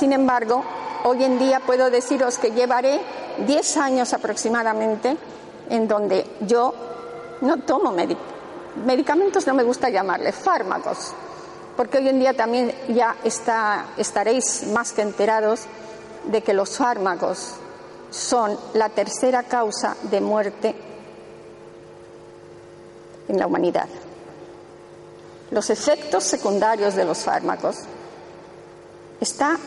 Sin embargo, hoy en día puedo deciros que llevaré 10 años aproximadamente en donde yo no tomo medicamentos, no me gusta llamarle, fármacos, porque hoy en día también ya está, estaréis más que enterados de que los fármacos son la tercera causa de muerte en la humanidad. Los efectos secundarios de los fármacos está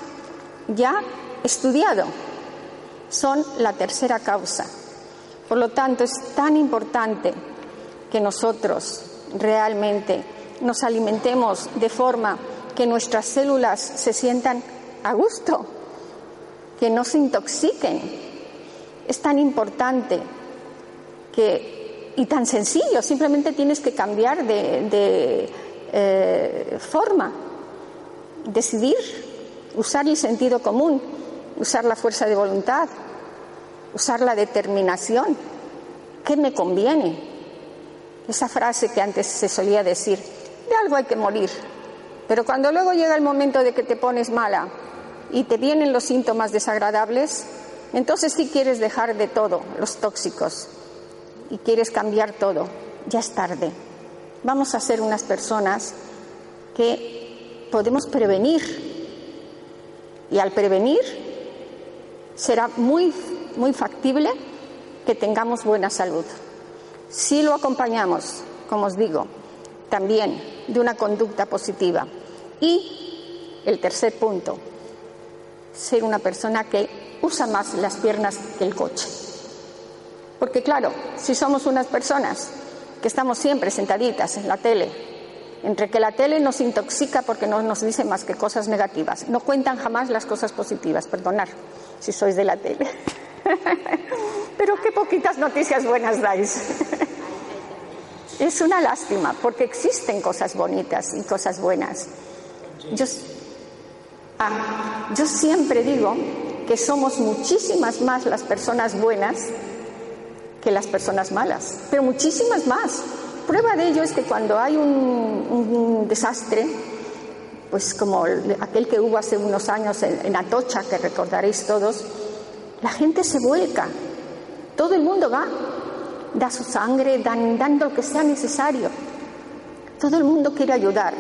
ya estudiado, son la tercera causa. Por lo tanto, es tan importante que nosotros realmente nos alimentemos de forma que nuestras células se sientan a gusto, que no se intoxiquen. Es tan importante que, y tan sencillo, simplemente tienes que cambiar de, eh, forma, decidir, usar el sentido común, usar la fuerza de voluntad, usar la determinación. ¿Qué me conviene? Esa frase que antes se solía decir, de algo hay que morir. Pero cuando luego llega el momento de que te pones mala y te vienen los síntomas desagradables, entonces sí quieres dejar de todo, los tóxicos, y quieres cambiar todo. Ya es tarde. Vamos a ser unas personas que podemos prevenir. Y al prevenir será muy, muy factible que tengamos buena salud. Si lo acompañamos, como os digo, también de una conducta positiva. Y el tercer punto, ser una persona que usa más las piernas que el coche. Porque claro, si somos unas personas que estamos siempre sentaditas en la tele, entre que la tele nos intoxica porque no nos dice más que cosas negativas, no cuentan jamás las cosas positivas, perdonar si sois de la tele. Pero qué poquitas noticias buenas dais. Es una lástima, porque existen cosas bonitas y cosas buenas. Ah, yo siempre digo que somos muchísimas más las personas buenas que las personas malas, pero muchísimas más. Prueba de ello es que cuando hay un, desastre, pues como aquel que hubo hace unos años en Atocha, que recordaréis todos, la gente se vuelca, todo el mundo va da su sangre, dan, dando lo que sea necesario. Todo el mundo quiere ayudar,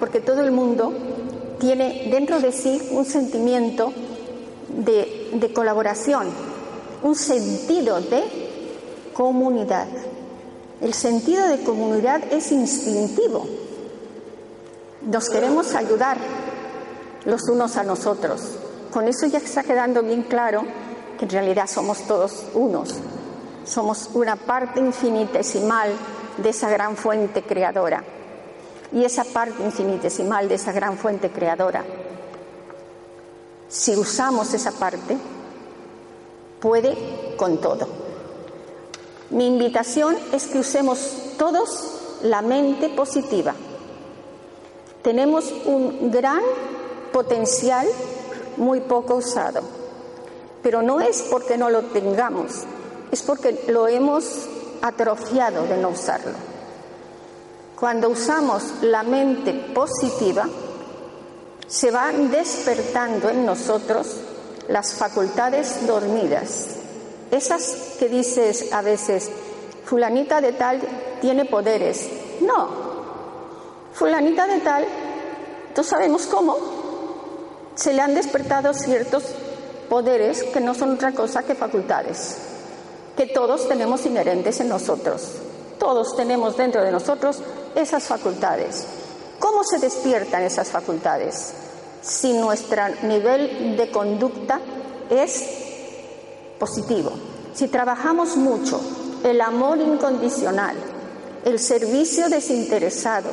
porque todo el mundo tiene dentro de sí un sentimiento de colaboración, un sentido de comunidad. El sentido de comunidad es instintivo. Nos queremos ayudar los unos a nosotros. Con eso ya está quedando bien claro que en realidad somos todos unos. Somos una parte infinitesimal de esa gran fuente creadora. Y esa parte infinitesimal de esa gran fuente creadora, si usamos esa parte, puede con todo. Mi invitación es que usemos todos la mente positiva. Tenemos un gran potencial muy poco usado, pero no es porque no lo tengamos, es porque lo hemos atrofiado de no usarlo. Cuando usamos la mente positiva, se van despertando en nosotros las facultades dormidas. Esas que dices a veces, fulanita de tal tiene poderes. No, fulanita de tal, no sabemos cómo, se le han despertado ciertos poderes que no son otra cosa que facultades que todos tenemos inherentes en nosotros. Todos tenemos dentro de nosotros esas facultades. ¿Cómo se despiertan esas facultades? Si nuestro nivel de conducta es positivo, si trabajamos mucho el amor incondicional, el servicio desinteresado,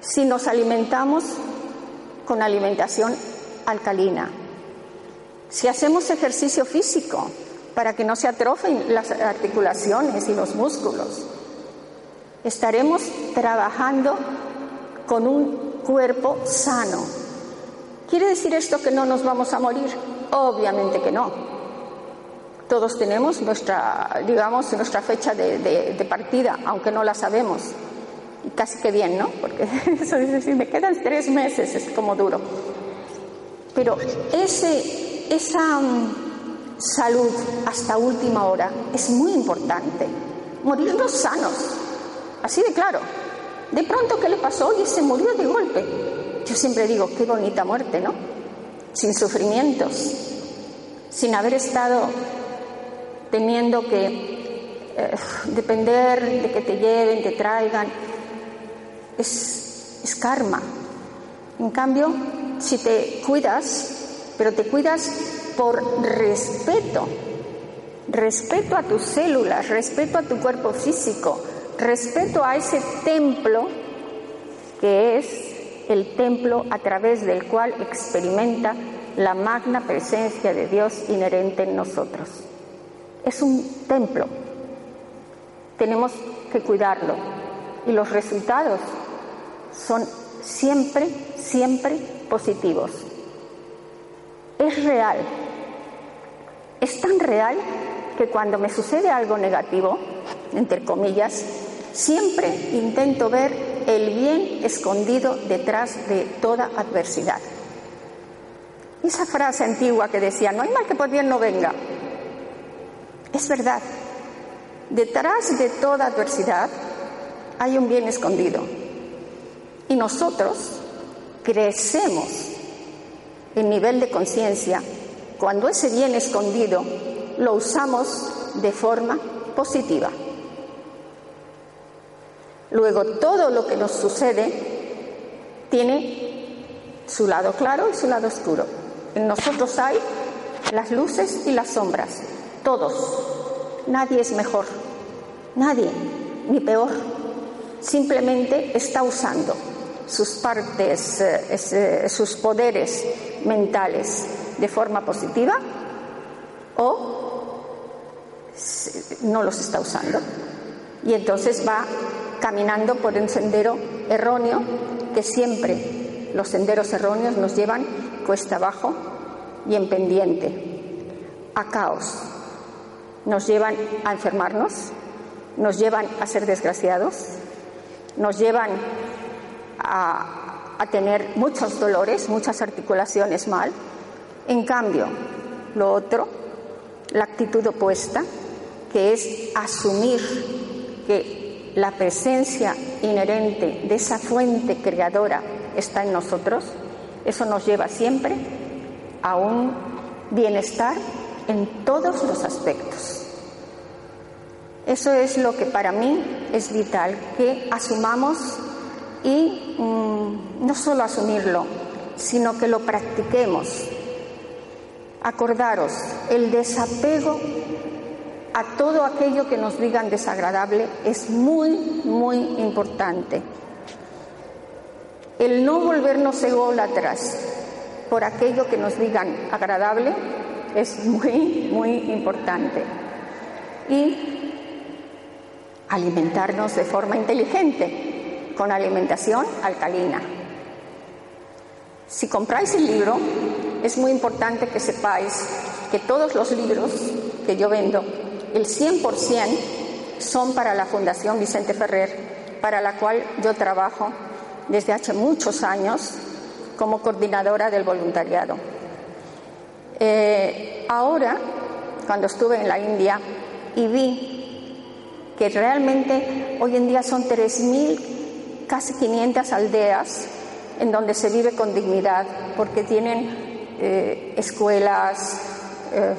si nos alimentamos con alimentación alcalina, si hacemos ejercicio físico, para que no se atrofen las articulaciones y los músculos. Estaremos trabajando con un cuerpo sano. ¿Quiere decir esto que no nos vamos a morir? Obviamente que no. Todos tenemos nuestra, digamos, nuestra fecha de, partida, aunque no la sabemos. Y casi que bien, ¿no? Porque eso es decir, me quedan tres meses, es como duro. Pero ese, esa mm, salud hasta última hora es muy importante. Morirnos sanos, así de claro. De pronto, ¿qué le pasó? Y se murió de golpe. Yo siempre digo, qué bonita muerte, ¿no? Sin sufrimientos, sin haber estado teniendo que eh, depender de que te lleven, te traigan. Es, es karma. En cambio, si te cuidas, pero te cuidas por respeto, respeto a tus células, respeto a tu cuerpo físico, respeto a ese templo que es el templo a través del cual experimenta la magna presencia de Dios inherente en nosotros. Es un templo. Tenemos que cuidarlo y los resultados son siempre, siempre positivos. Es real. Es tan real que cuando me sucede algo negativo, entre comillas, siempre intento ver el bien escondido detrás de toda adversidad. Esa frase antigua que decía, no hay mal que por bien no venga, es verdad. Detrás de toda adversidad hay un bien escondido. Y nosotros crecemos en nivel de conciencia cuando ese bien escondido lo usamos de forma positiva. Luego, todo lo que nos sucede tiene su lado claro y su lado oscuro. En nosotros hay las luces y las sombras, todos. Nadie es mejor, nadie, ni peor. Simplemente está usando sus partes, eh, eh, sus poderes mentales de forma positiva o no los está usando. Y entonces va caminando por un sendero erróneo que siempre los senderos erróneos nos llevan cuesta abajo y en pendiente, a caos. Nos llevan a enfermarnos, nos llevan a ser desgraciados, nos llevan a, tener muchos dolores, muchas articulaciones mal. En cambio, lo otro, la actitud opuesta, que es asumir que la presencia inherente de esa fuente creadora está en nosotros, eso nos lleva siempre a un bienestar en todos los aspectos. Eso es lo que para mí es vital, que asumamos y mm, no solo asumirlo, sino que lo practiquemos. Acordaros, el desapego a todo aquello que nos digan desagradable es muy, muy importante. El no volvernos ególatras por aquello que nos digan agradable es muy, muy importante. Y alimentarnos de forma inteligente, con alimentación alcalina. Si compráis el libro, es muy importante que sepáis que todos los libros que yo vendo el 100% son para la Fundación Vicente Ferrer, para la cual yo trabajo desde hace muchos años como coordinadora del voluntariado. Eh, ahora, cuando estuve en la India y vi que realmente hoy en día son 3.000, casi 500 aldeas en donde se vive con dignidad, porque tienen eh, escuelas, eh,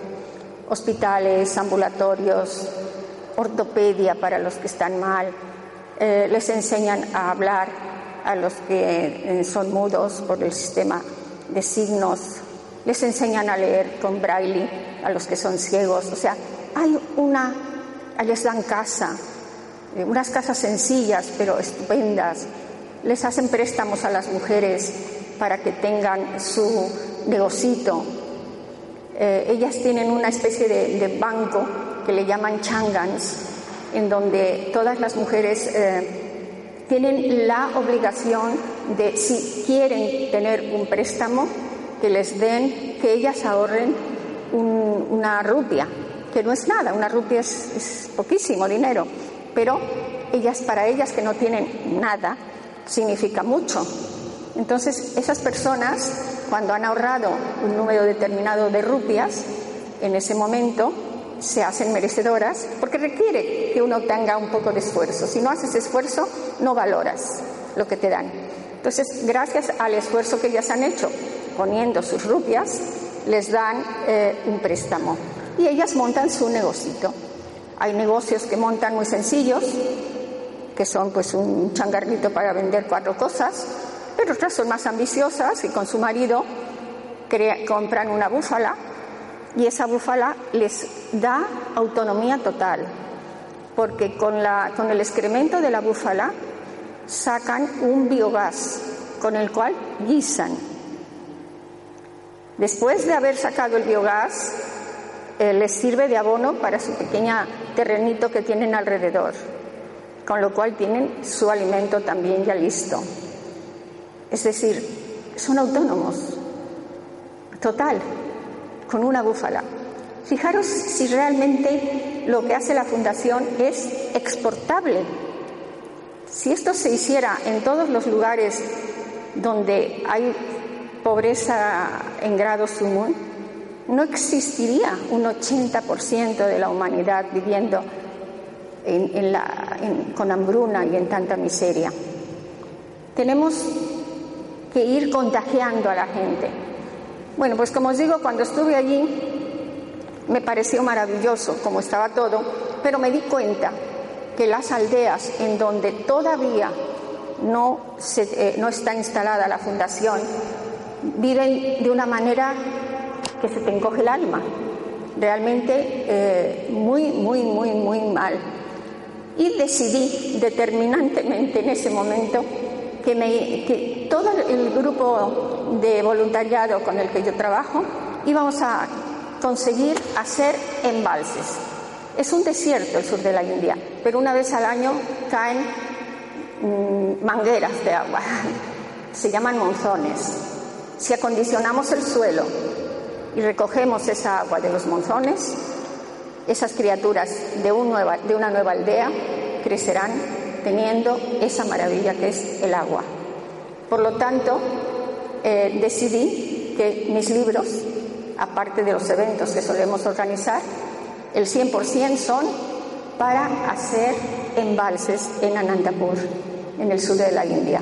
hospitales, ambulatorios, ortopedia para los que están mal, eh, les enseñan a hablar a los que son mudos por el sistema de signos, les enseñan a leer con braille a los que son ciegos, o sea, hay una, les dan casa, eh, unas casas sencillas pero estupendas, les hacen préstamos a las mujeres para que tengan su negocito, eh, ellas tienen una especie de, banco que le llaman changans, en donde todas las mujeres eh, tienen la obligación de, si quieren tener un préstamo, que les den, que ellas ahorren una rupia, que no es nada, una rupia es, poquísimo dinero, pero ellas, para ellas que no tienen nada, significa mucho. Entonces, esas personas cuando han ahorrado un número determinado de rupias, en ese momento se hacen merecedoras porque requiere que uno tenga un poco de esfuerzo. Si no haces esfuerzo, no valoras lo que te dan. Entonces, gracias al esfuerzo que ellas han hecho poniendo sus rupias, les dan eh, un préstamo y ellas montan su negocito. Hay negocios que montan muy sencillos, que son pues un changarrito para vender cuatro cosas, pero otras son más ambiciosas y con su marido compran una búfala y esa búfala les da autonomía total, porque con, la, con el excremento de la búfala sacan un biogás con el cual guisan. Después de haber sacado el biogás, eh, les sirve de abono para su pequeña terrenito que tienen alrededor, con lo cual tienen su alimento también ya listo. Es decir, son autónomos, total, con una búfala. Fijaros si realmente lo que hace la Fundación es exportable. Si esto se hiciera en todos los lugares donde hay pobreza en grado sumum, no existiría un 80% de la humanidad viviendo con hambruna y en tanta miseria. Tenemos que ir contagiando a la gente. Bueno, pues como os digo, cuando estuve allí me pareció maravilloso como estaba todo, pero me di cuenta que las aldeas en donde todavía no, eh, no está instalada la fundación viven de una manera que se te encoge el alma, realmente eh, muy, muy, muy, muy mal. Y decidí determinantemente en ese momento que, me, que todo el grupo de voluntariado con el que yo trabajo íbamos a conseguir hacer embalses. Es un desierto el sur de la India, pero una vez al año caen mm, mangueras de agua, se llaman monzones. Si acondicionamos el suelo y recogemos esa agua de los monzones, esas criaturas de, una nueva aldea crecerán teniendo esa maravilla que es el agua. Por lo tanto, eh, decidí que mis libros, aparte de los eventos que solemos organizar, el 100% son para hacer embalses en Anandapur, en el sur de la India,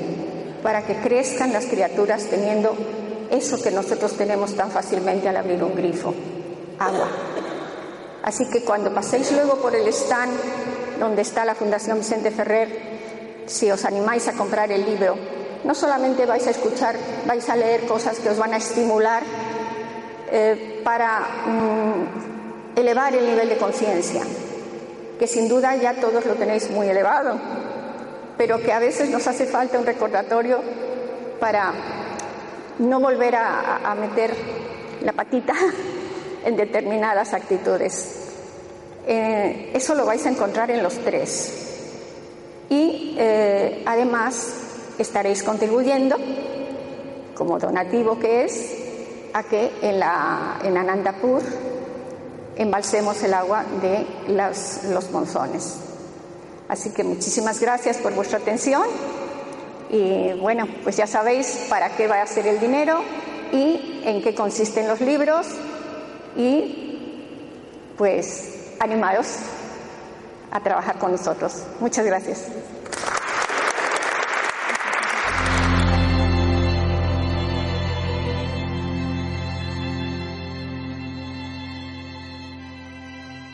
para que crezcan las criaturas teniendo eso que nosotros tenemos tan fácilmente al abrir un grifo, agua. Así que cuando paséis luego por el stand donde está la Fundación Vicente Ferrer, si os animáis a comprar el libro, no solamente vais a escuchar, vais a leer cosas que os van a estimular eh, para mm, elevar el nivel de conciencia, que sin duda ya todos lo tenéis muy elevado, pero que a veces nos hace falta un recordatorio para no volver a, meter la patita en determinadas actitudes. Eh, eso lo vais a encontrar en los tres. Y eh, además estaréis contribuyendo, como donativo que es, a que en, la, en Anandapur embalsemos el agua de los monzones. Así que muchísimas gracias por vuestra atención. Y bueno, pues ya sabéis para qué va a ser el dinero y en qué consisten los libros y pues animaros a trabajar con nosotros. Muchas gracias.